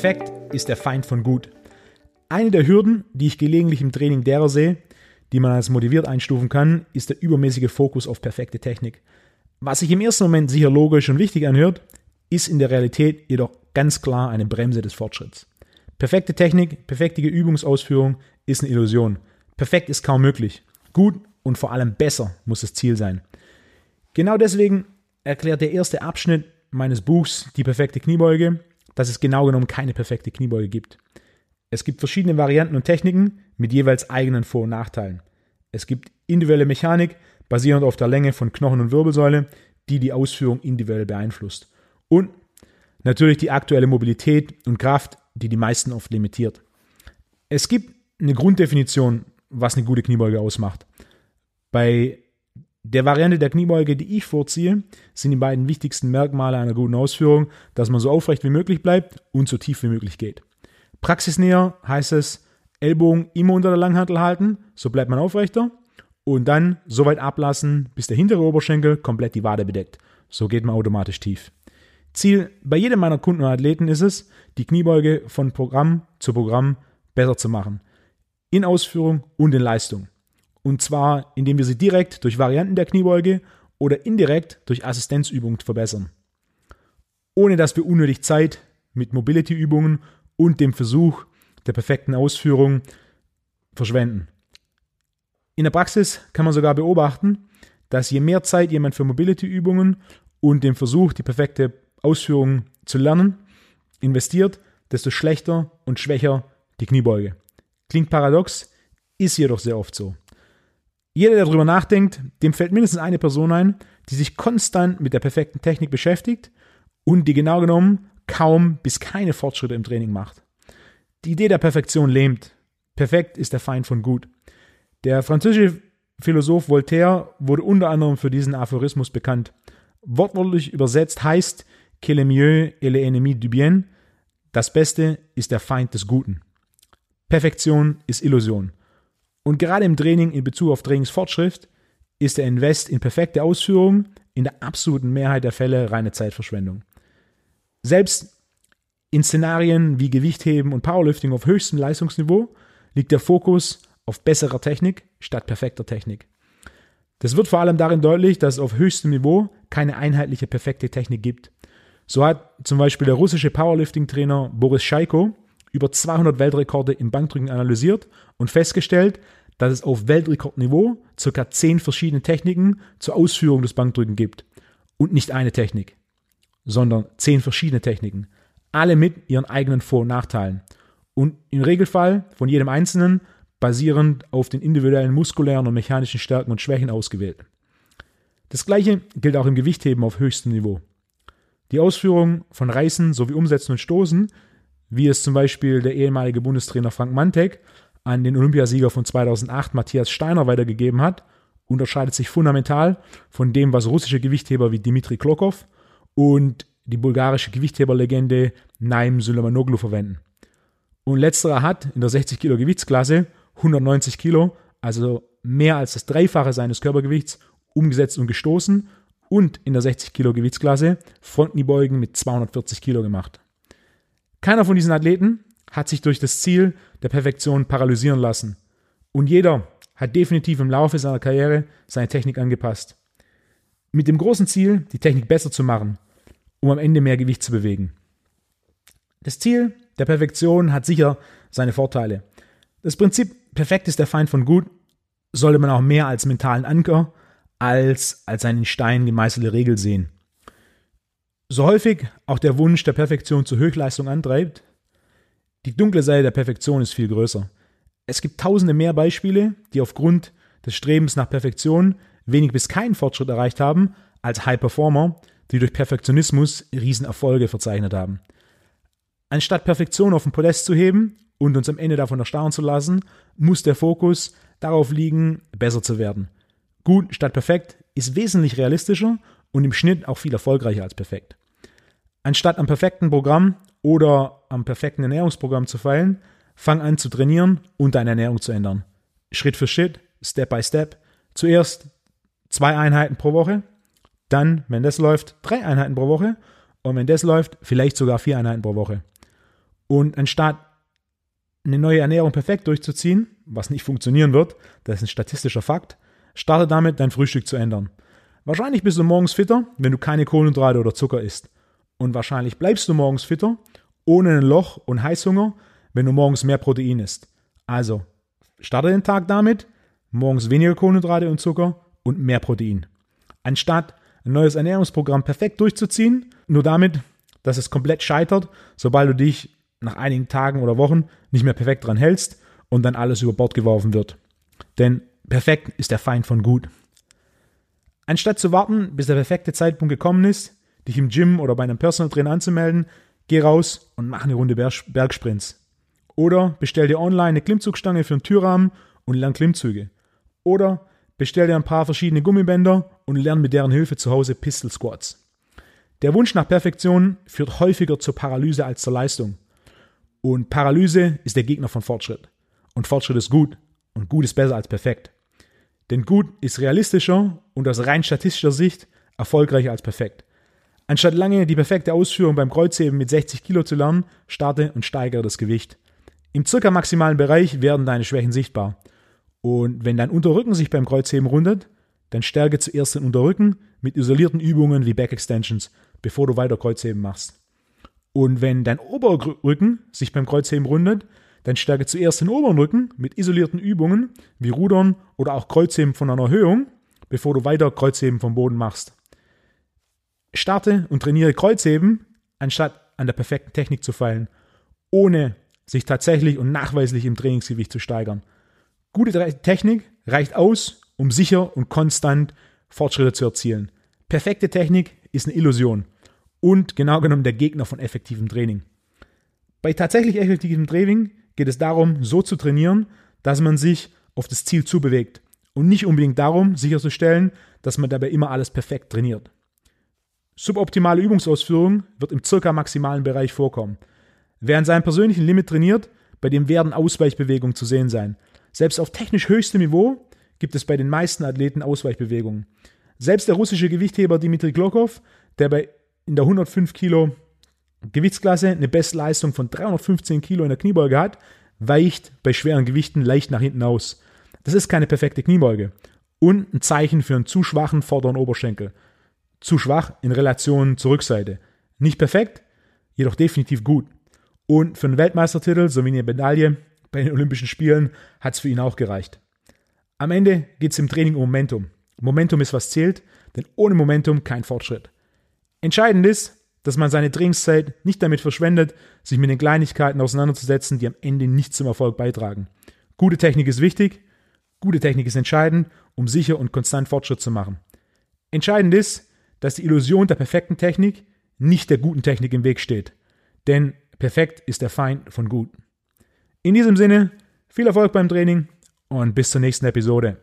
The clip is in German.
Perfekt ist der Feind von gut. Eine der Hürden, die ich gelegentlich im Training derer sehe, die man als motiviert einstufen kann, ist der übermäßige Fokus auf perfekte Technik. Was sich im ersten Moment sicher logisch und wichtig anhört, ist in der Realität jedoch ganz klar eine Bremse des Fortschritts. Perfekte Technik, perfekte Übungsausführung ist eine Illusion. Perfekt ist kaum möglich. Gut und vor allem besser muss das Ziel sein. Genau deswegen erklärt der erste Abschnitt meines Buchs Die perfekte Kniebeuge, dass es genau genommen keine perfekte Kniebeuge gibt. Es gibt verschiedene Varianten und Techniken mit jeweils eigenen Vor- und Nachteilen. Es gibt individuelle Mechanik basierend auf der Länge von Knochen und Wirbelsäule, die die Ausführung individuell beeinflusst. Und natürlich die aktuelle Mobilität und Kraft, die die meisten oft limitiert. Es gibt eine Grunddefinition, was eine gute Kniebeuge ausmacht. Bei der Variante der Kniebeuge, die ich vorziehe, sind die beiden wichtigsten Merkmale einer guten Ausführung, dass man so aufrecht wie möglich bleibt und so tief wie möglich geht. Praxisnäher heißt es, Ellbogen immer unter der Langhantel halten, so bleibt man aufrechter und dann so weit ablassen, bis der hintere Oberschenkel komplett die Wade bedeckt. So geht man automatisch tief. Ziel bei jedem meiner Kunden und Athleten ist es, die Kniebeuge von Programm zu Programm besser zu machen. In Ausführung und in Leistung. Und zwar, indem wir sie direkt durch Varianten der Kniebeuge oder indirekt durch Assistenzübungen verbessern. Ohne dass wir unnötig Zeit mit Mobility-Übungen und dem Versuch der perfekten Ausführung verschwenden. In der Praxis kann man sogar beobachten, dass je mehr Zeit jemand für Mobility-Übungen und dem Versuch, die perfekte Ausführung zu lernen, investiert, desto schlechter und schwächer die Kniebeuge. Klingt paradox, ist jedoch sehr oft so. Jeder, der darüber nachdenkt, dem fällt mindestens eine Person ein, die sich konstant mit der perfekten Technik beschäftigt und die genau genommen kaum bis keine Fortschritte im Training macht. Die Idee der Perfektion lähmt. Perfekt ist der Feind von gut. Der französische Philosoph Voltaire wurde unter anderem für diesen Aphorismus bekannt. Wortwörtlich übersetzt heißt que le mieux est l'ennemi du bien, das Beste ist der Feind des Guten. Perfektion ist Illusion. Und gerade im Training in Bezug auf Trainingsfortschritt ist der Invest in perfekte Ausführung in der absoluten Mehrheit der Fälle reine Zeitverschwendung. Selbst in Szenarien wie Gewichtheben und Powerlifting auf höchstem Leistungsniveau liegt der Fokus auf besserer Technik statt perfekter Technik. Das wird vor allem darin deutlich, dass es auf höchstem Niveau keine einheitliche perfekte Technik gibt. So hat zum Beispiel der russische Powerlifting-Trainer Boris Scheiko über 200 Weltrekorde im Bankdrücken analysiert und festgestellt, dass es auf Weltrekordniveau ca. 10 verschiedene Techniken zur Ausführung des Bankdrücken gibt. Und nicht eine Technik, sondern 10 verschiedene Techniken. Alle mit ihren eigenen Vor- und Nachteilen. Und im Regelfall von jedem Einzelnen basierend auf den individuellen muskulären und mechanischen Stärken und Schwächen ausgewählt. Das gleiche gilt auch im Gewichtheben auf höchstem Niveau. Die Ausführung von Reißen sowie Umsetzen und Stoßen, wie es zum Beispiel der ehemalige Bundestrainer Frank Mantek an den Olympiasieger von 2008 Matthias Steiner weitergegeben hat, unterscheidet sich fundamental von dem, was russische Gewichtheber wie Dimitri Klokov und die bulgarische Gewichtheberlegende Naim Sulamanoglu verwenden. Und letzterer hat in der 60 Kilo Gewichtsklasse 190 Kilo, also mehr als das Dreifache seines Körpergewichts, umgesetzt und gestoßen und in der 60 Kilo Gewichtsklasse Frontkniebeugen mit 240 Kilo gemacht. Keiner von diesen Athleten hat sich durch das Ziel der Perfektion paralysieren lassen. Und jeder hat definitiv im Laufe seiner Karriere seine Technik angepasst. Mit dem großen Ziel, die Technik besser zu machen, um am Ende mehr Gewicht zu bewegen. Das Ziel der Perfektion hat sicher seine Vorteile. Das Prinzip perfekt ist der Feind von gut sollte man auch mehr als mentalen Anker als als einen Stein gemeißelte Regel sehen. So häufig auch der Wunsch der Perfektion zur Höchstleistung antreibt, die dunkle Seite der Perfektion ist viel größer. Es gibt tausende mehr Beispiele, die aufgrund des Strebens nach Perfektion wenig bis keinen Fortschritt erreicht haben, als High Performer, die durch Perfektionismus Riesenerfolge verzeichnet haben. Anstatt Perfektion auf den Podest zu heben und uns am Ende davon erstarren zu lassen, muss der Fokus darauf liegen, besser zu werden. Gut statt perfekt ist wesentlich realistischer und im Schnitt auch viel erfolgreicher als perfekt. Anstatt am perfekten Programm oder am perfekten Ernährungsprogramm zu feilen, fang an zu trainieren und deine Ernährung zu ändern. Schritt für Schritt, Step by Step. Zuerst zwei Einheiten pro Woche, dann, wenn das läuft, drei Einheiten pro Woche und wenn das läuft, vielleicht sogar vier Einheiten pro Woche. Und anstatt eine neue Ernährung perfekt durchzuziehen, was nicht funktionieren wird, das ist ein statistischer Fakt, starte damit, dein Frühstück zu ändern. Wahrscheinlich bist du morgens fitter, wenn du keine Kohlenhydrate oder Zucker isst. Und wahrscheinlich bleibst du morgens fitter, ohne ein Loch und Heißhunger, wenn du morgens mehr Protein isst. Also, starte den Tag damit, morgens weniger Kohlenhydrate und Zucker und mehr Protein. Anstatt ein neues Ernährungsprogramm perfekt durchzuziehen, nur damit, dass es komplett scheitert, sobald du dich nach einigen Tagen oder Wochen nicht mehr perfekt dran hältst und dann alles über Bord geworfen wird. Denn perfekt ist der Feind von gut. Anstatt zu warten, bis der perfekte Zeitpunkt gekommen ist, dich im Gym oder bei einem Personal Trainer anzumelden, geh raus und mach eine Runde Bergsprints. Oder bestell dir online eine Klimmzugstange für einen Türrahmen und lern Klimmzüge. Oder bestell dir ein paar verschiedene Gummibänder und lern mit deren Hilfe zu Hause Pistol Squats. Der Wunsch nach Perfektion führt häufiger zur Paralyse als zur Leistung. Und Paralyse ist der Gegner von Fortschritt. Und Fortschritt ist gut. Und gut ist besser als perfekt. Denn gut ist realistischer und aus rein statistischer Sicht erfolgreicher als perfekt. Anstatt lange die perfekte Ausführung beim Kreuzheben mit 60 Kilo zu lernen, starte und steigere das Gewicht. Im circa maximalen Bereich werden deine Schwächen sichtbar. Und wenn dein Unterrücken sich beim Kreuzheben rundet, dann stärke zuerst den Unterrücken mit isolierten Übungen wie Back Extensions, bevor du weiter Kreuzheben machst. Und wenn dein Oberrücken sich beim Kreuzheben rundet, dann stärke zuerst den oberen Rücken mit isolierten Übungen wie Rudern oder auch Kreuzheben von einer Erhöhung, bevor du weiter Kreuzheben vom Boden machst. Starte und trainiere Kreuzheben, anstatt an der perfekten Technik zu feilen, ohne sich tatsächlich und nachweislich im Trainingsgewicht zu steigern. Gute Technik reicht aus, um sicher und konstant Fortschritte zu erzielen. Perfekte Technik ist eine Illusion und genau genommen der Gegner von effektivem Training. Bei tatsächlich effektivem Training geht es darum, so zu trainieren, dass man sich auf das Ziel zubewegt und nicht unbedingt darum, sicherzustellen, dass man dabei immer alles perfekt trainiert. Suboptimale Übungsausführung wird im circa maximalen Bereich vorkommen. Wer an seinem persönlichen Limit trainiert, bei dem werden Ausweichbewegungen zu sehen sein. Selbst auf technisch höchstem Niveau gibt es bei den meisten Athleten Ausweichbewegungen. Selbst der russische Gewichtheber Dimitri Klokov, der bei in der 105 Kilo Gewichtsklasse eine Bestleistung von 315 Kilo in der Kniebeuge hat, weicht bei schweren Gewichten leicht nach hinten aus. Das ist keine perfekte Kniebeuge und ein Zeichen für einen zu schwachen vorderen Oberschenkel. Zu schwach in Relation zur Rückseite. Nicht perfekt, jedoch definitiv gut. Und für einen Weltmeistertitel sowie eine Medaille bei den Olympischen Spielen hat es für ihn auch gereicht. Am Ende geht es im Training um Momentum. Momentum ist, was zählt, denn ohne Momentum kein Fortschritt. Entscheidend ist, dass man seine Trainingszeit nicht damit verschwendet, sich mit den Kleinigkeiten auseinanderzusetzen, die am Ende nicht zum Erfolg beitragen. Gute Technik ist wichtig, gute Technik ist entscheidend, um sicher und konstant Fortschritt zu machen. Entscheidend ist, dass die Illusion der perfekten Technik nicht der guten Technik im Weg steht. Denn perfekt ist der Feind von gut. In diesem Sinne, viel Erfolg beim Training und bis zur nächsten Episode.